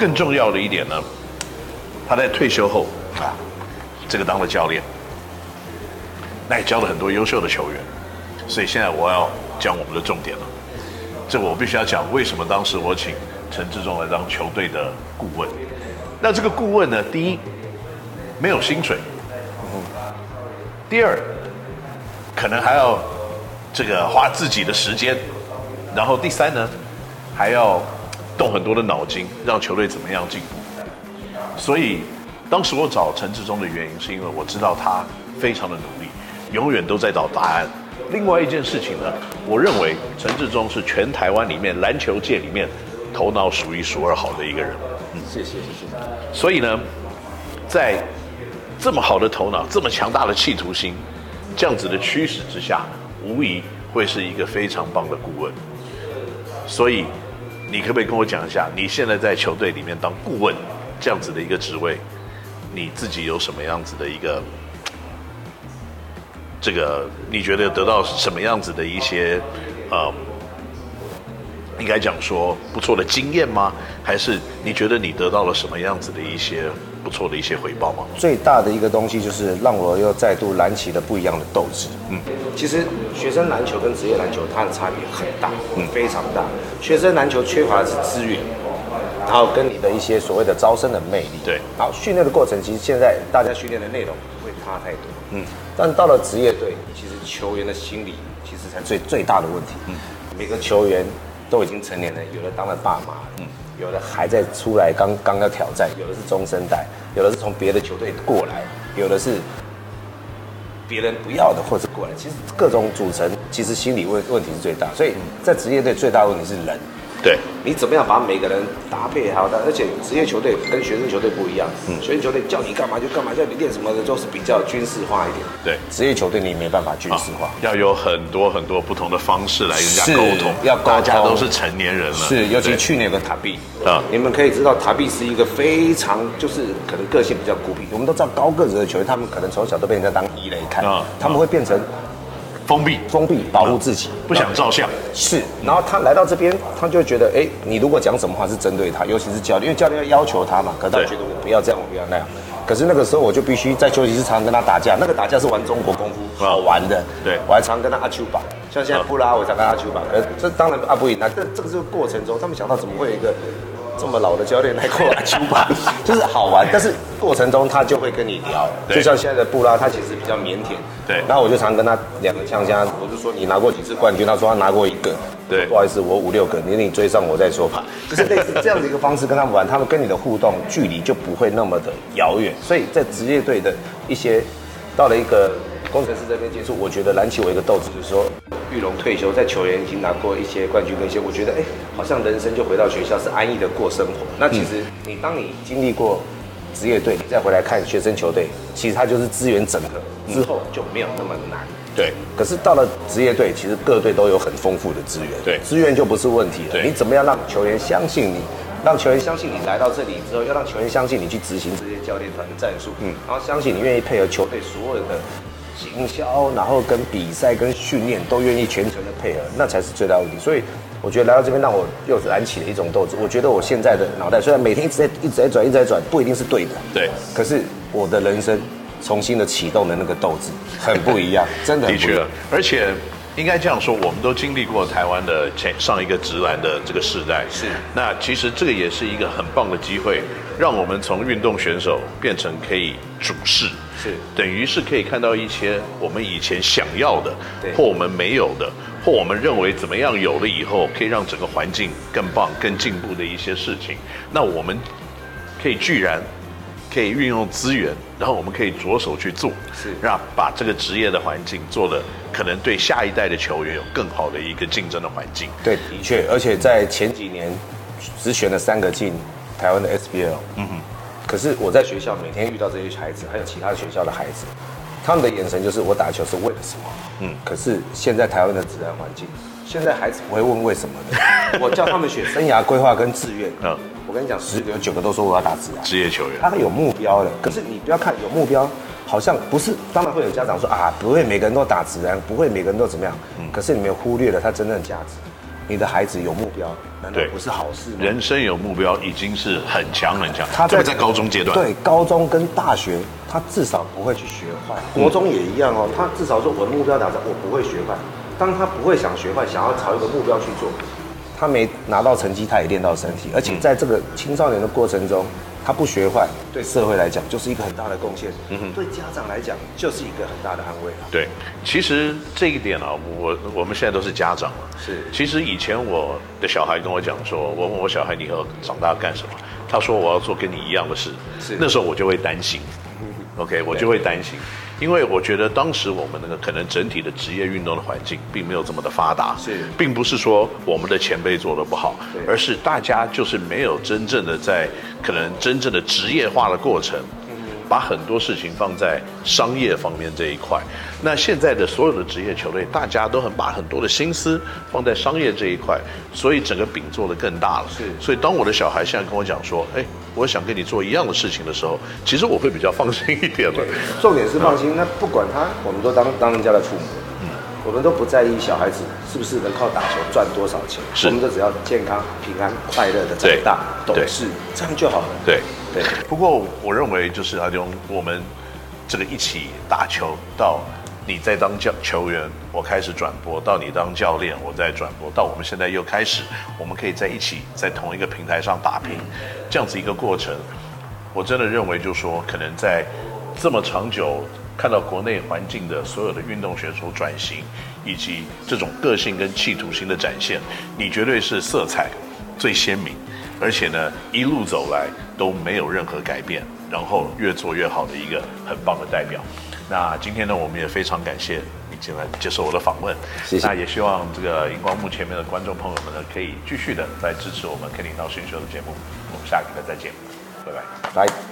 更重要的一点呢，他在退休后啊，这个当了教练，那也教了很多优秀的球员。所以现在我要讲我们的重点了。这我必须要讲，为什么当时我请陈志忠来当球队的顾问？那这个顾问呢，第一没有薪水，第二可能还要这个花自己的时间，然后第三呢，还要动很多的脑筋，让球队怎么样进步。所以当时我找陈志忠的原因，是因为我知道他非常的努力，永远都在找答案。另外一件事情呢，我认为陈志忠是全台湾里面篮球界里面头脑数一数二好的一个人。嗯，谢谢谢谢。所以呢，在这么好的头脑、这么强大的企图心这样子的驱使之下，无疑会是一个非常棒的顾问。所以，你可不可以跟我讲一下，你现在在球队里面当顾问这样子的一个职位，你自己有什么样子的一个？这个你觉得得到什么样子的一些，呃，应该讲说不错的经验吗？还是你觉得你得到了什么样子的一些不错的一些回报吗？最大的一个东西就是让我又再度燃起了不一样的斗志。嗯，其实学生篮球跟职业篮球它的差别很大，嗯，非常大。学生篮球缺乏的是资源，然后跟你的一些所谓的招生的魅力。对，然后训练的过程，其实现在大家训练的内容不会差太多。嗯。但到了职业队，其实球员的心理其实才最最大的问题。嗯，每个球员都已经成年了，有的当了爸妈，嗯，有的还在出来刚刚要挑战，有的是中生代，有的是从别的球队过来，有的是别人不要的或者过来。其实各种组成，其实心理问问题是最大。所以在职业队最大的问题是人。对，你怎么样把每个人搭配好的？而且职业球队跟学生球队不一样，嗯，学生球队叫你干嘛就干嘛，叫你练什么的都是比较军事化一点。对，职业球队你没办法军事化，要有很多很多不同的方式来跟人家沟通，要大家都是成年人了。是，尤其去年有个塔比啊，你们可以知道塔比是一个非常就是可能个性比较孤僻。我们都知道高个子的球员，他们可能从小都被人家当异类看，啊，他们会变成。封闭，封闭，保护自己，不想照相。是，然后他来到这边，他就会觉得，哎，你如果讲什么话是针对他，尤其是教练，因为教练要要求他嘛，可是他觉得我不要这样，我不要那样。可是那个时候，我就必须在休息室常常跟他打架。那个打架是玩中国功夫，好玩的。对，我还常跟他阿丘吧，像现在布拉，我常跟他阿丘吧。呃，这当然阿不赢他，这这个是过程中，他们想到怎么会有一个。这么老的教练来过来球吧，就是好玩。但是过程中他就会跟你聊，就像现在的布拉，他其实比较腼腆。对。然后我就常跟他两个呛呛，我就说你拿过几次冠军？他说他拿过一个。对。不好意思，我五六个，你你追上我再说吧。就是类似这样的一个方式跟他们玩，他们跟你的互动距离就不会那么的遥远。所以在职业队的一些到了一个工程师这边接触，我觉得燃起我一个斗志，就是说。玉龙退休，在球员已经拿过一些冠军跟一些，我觉得哎，好像人生就回到学校，是安逸的过生活。那其实你当你经历过职业队，你再回来看学生球队，其实它就是资源整合之后就没有那么难。对。可是到了职业队，其实各队都有很丰富的资源。对。资源就不是问题了。对。你怎么样让球员相信你？让球员相信你来到这里之后，要让球员相信你去执行这些教练团的战术。嗯。然后相信你愿意配合球队所有的。行销，然后跟比赛、跟训练都愿意全程的配合，那才是最大问题。所以我觉得来到这边，让我又燃起了一种斗志。我觉得我现在的脑袋虽然每天一直在、一直在转、一直在转，不一定是对的，对。可是我的人生重新的启动的那个斗志很不一样，真的。的确，而且应该这样说，我们都经历过台湾的前上一个直男的这个时代，是。那其实这个也是一个很棒的机会，让我们从运动选手变成可以主事。是，等于是可以看到一些我们以前想要的，或我们没有的，或我们认为怎么样有了以后可以让整个环境更棒、更进步的一些事情。那我们可以居然可以运用资源，然后我们可以着手去做，是让把这个职业的环境做的可能对下一代的球员有更好的一个竞争的环境。对，的确，而且在前几年只选了三个进台湾的 SBL。嗯哼。可是我在学校每天遇到这些孩子，还有其他学校的孩子，他们的眼神就是我打球是为了什么？嗯。可是现在台湾的自然环境，现在孩子不会问为什么的。我叫他们选生涯规划跟志愿。嗯。我跟你讲，十个有九个都说我要打职篮。职业球员。他会有目标的。可是你不要看有目标，好像不是。当然会有家长说啊，不会每个人都打职篮，不会每个人都怎么样。嗯。可是你们忽略了他真正的价值。你的孩子有目标，难道不是好事吗？人生有目标已经是很强很强。他在在高中阶段，对高中跟大学，他至少不会去学坏。嗯国中也一样哦，他至少说我的目标达成，我不会学坏。当他不会想学坏，想要朝一个目标去做，他没拿到成绩，他也练到身体，而且在这个青少年的过程中。他不学坏，对社会来讲就是一个很大的贡献。嗯哼，对家长来讲就是一个很大的安慰。对，其实这一点啊，我我们现在都是家长了。是，其实以前我的小孩跟我讲说，我问我小孩你以后长大干什么？他说我要做跟你一样的事。是，那时候我就会担心。OK，我就会担心，因为我觉得当时我们那个可能整体的职业运动的环境并没有这么的发达，是，并不是说我们的前辈做的不好，而是大家就是没有真正的在可能真正的职业化的过程。把很多事情放在商业方面这一块，那现在的所有的职业球队，大家都很把很多的心思放在商业这一块，所以整个饼做得更大了。是，所以当我的小孩现在跟我讲说，哎，我想跟你做一样的事情的时候，其实我会比较放心一点了。重点是放心，那不管他，我们都当当人家的父母，嗯，我们都不在意小孩子是不是能靠打球赚多少钱，是，我们都只要健康、平安、快乐的长大、懂事，这样就好了。对。对，不过我认为就是阿东，我们这个一起打球，到你在当教球员，我开始转播，到你当教练，我再转播，到我们现在又开始，我们可以在一起在同一个平台上打拼，这样子一个过程，我真的认为就是说，可能在这么长久看到国内环境的所有的运动选手转型，以及这种个性跟企图心的展现，你绝对是色彩最鲜明。而且呢，一路走来都没有任何改变，然后越做越好的一个很棒的代表。那今天呢，我们也非常感谢你进来接受我的访问。谢谢。那也希望这个荧光幕前面的观众朋友们呢，可以继续的来支持我们《肯尼 NOW 选秀》的节目。我们下个礼拜再见，拜拜。拜。